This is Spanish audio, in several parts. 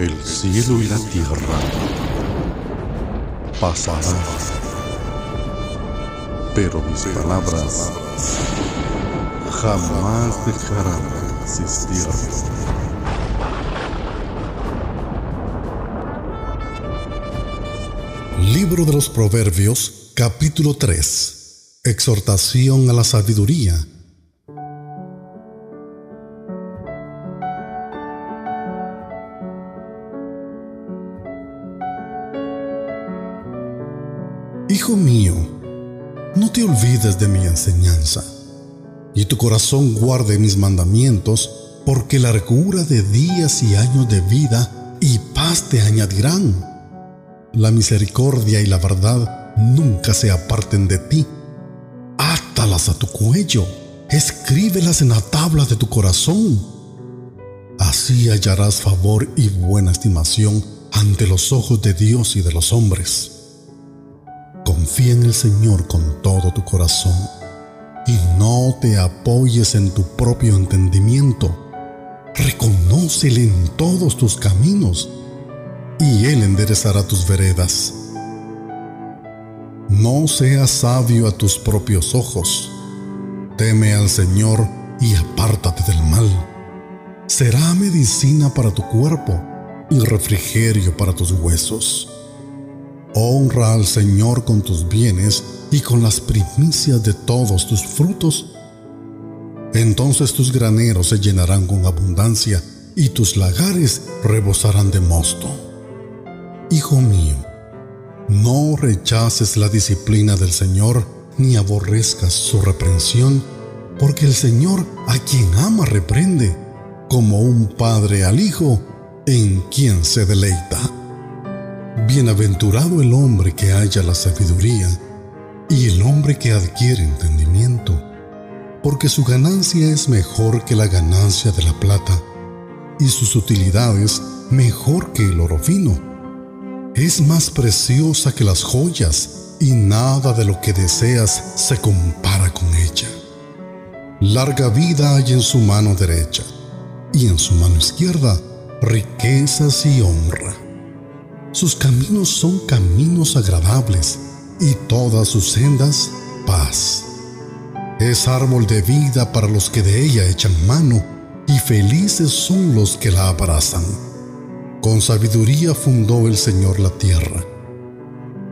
El cielo y la tierra pasarán, pero mis palabras jamás dejarán de existir. Libro de los Proverbios, capítulo 3. Exhortación a la sabiduría. Hijo mío, no te olvides de mi enseñanza, y tu corazón guarde mis mandamientos, porque largura de días y años de vida y paz te añadirán. La misericordia y la verdad nunca se aparten de ti. Átalas a tu cuello, escríbelas en la tabla de tu corazón. Así hallarás favor y buena estimación ante los ojos de Dios y de los hombres. Confía en el Señor con todo tu corazón y no te apoyes en tu propio entendimiento. Reconócele en todos tus caminos y Él enderezará tus veredas. No seas sabio a tus propios ojos. Teme al Señor y apártate del mal. Será medicina para tu cuerpo y refrigerio para tus huesos. Honra al Señor con tus bienes y con las primicias de todos tus frutos. Entonces tus graneros se llenarán con abundancia y tus lagares rebosarán de mosto. Hijo mío, no rechaces la disciplina del Señor ni aborrezcas su reprensión, porque el Señor a quien ama reprende, como un padre al hijo en quien se deleita. Bienaventurado el hombre que haya la sabiduría y el hombre que adquiere entendimiento, porque su ganancia es mejor que la ganancia de la plata y sus utilidades mejor que el oro fino. Es más preciosa que las joyas y nada de lo que deseas se compara con ella. Larga vida hay en su mano derecha y en su mano izquierda riquezas y honra. Sus caminos son caminos agradables y todas sus sendas paz. Es árbol de vida para los que de ella echan mano y felices son los que la abrazan. Con sabiduría fundó el Señor la tierra.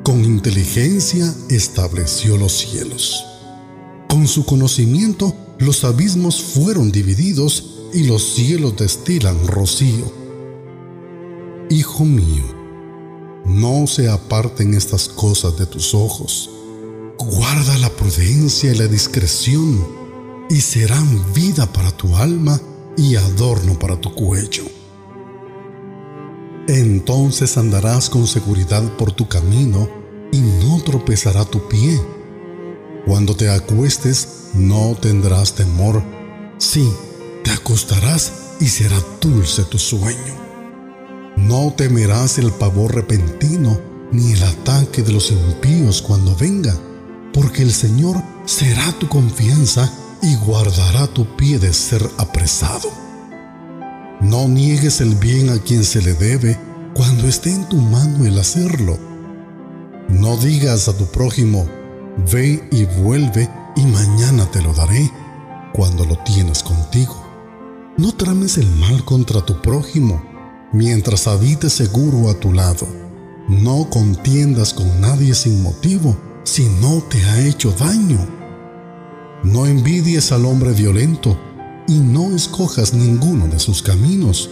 Con inteligencia estableció los cielos. Con su conocimiento los abismos fueron divididos y los cielos destilan rocío. Hijo mío, no se aparten estas cosas de tus ojos. Guarda la prudencia y la discreción, y serán vida para tu alma y adorno para tu cuello. Entonces andarás con seguridad por tu camino y no tropezará tu pie. Cuando te acuestes no tendrás temor. Sí, te acostarás y será dulce tu sueño. No temerás el pavor repentino ni el ataque de los impíos cuando venga, porque el Señor será tu confianza y guardará tu pie de ser apresado. No niegues el bien a quien se le debe cuando esté en tu mano el hacerlo. No digas a tu prójimo, ve y vuelve y mañana te lo daré cuando lo tienes contigo. No trames el mal contra tu prójimo mientras habites seguro a tu lado. No contiendas con nadie sin motivo si no te ha hecho daño. No envidies al hombre violento y no escojas ninguno de sus caminos,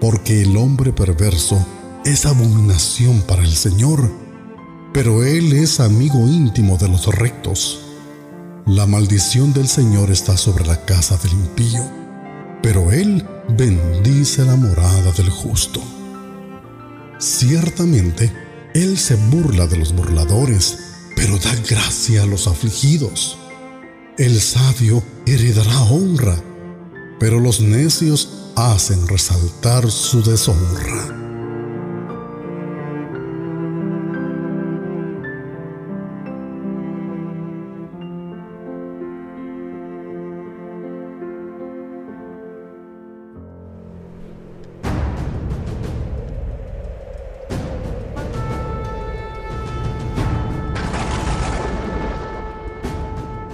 porque el hombre perverso es abominación para el Señor, pero Él es amigo íntimo de los rectos. La maldición del Señor está sobre la casa del impío, pero Él bendice la morada del justo. Ciertamente, Él se burla de los burladores, pero da gracia a los afligidos. El sabio heredará honra, pero los necios hacen resaltar su deshonra.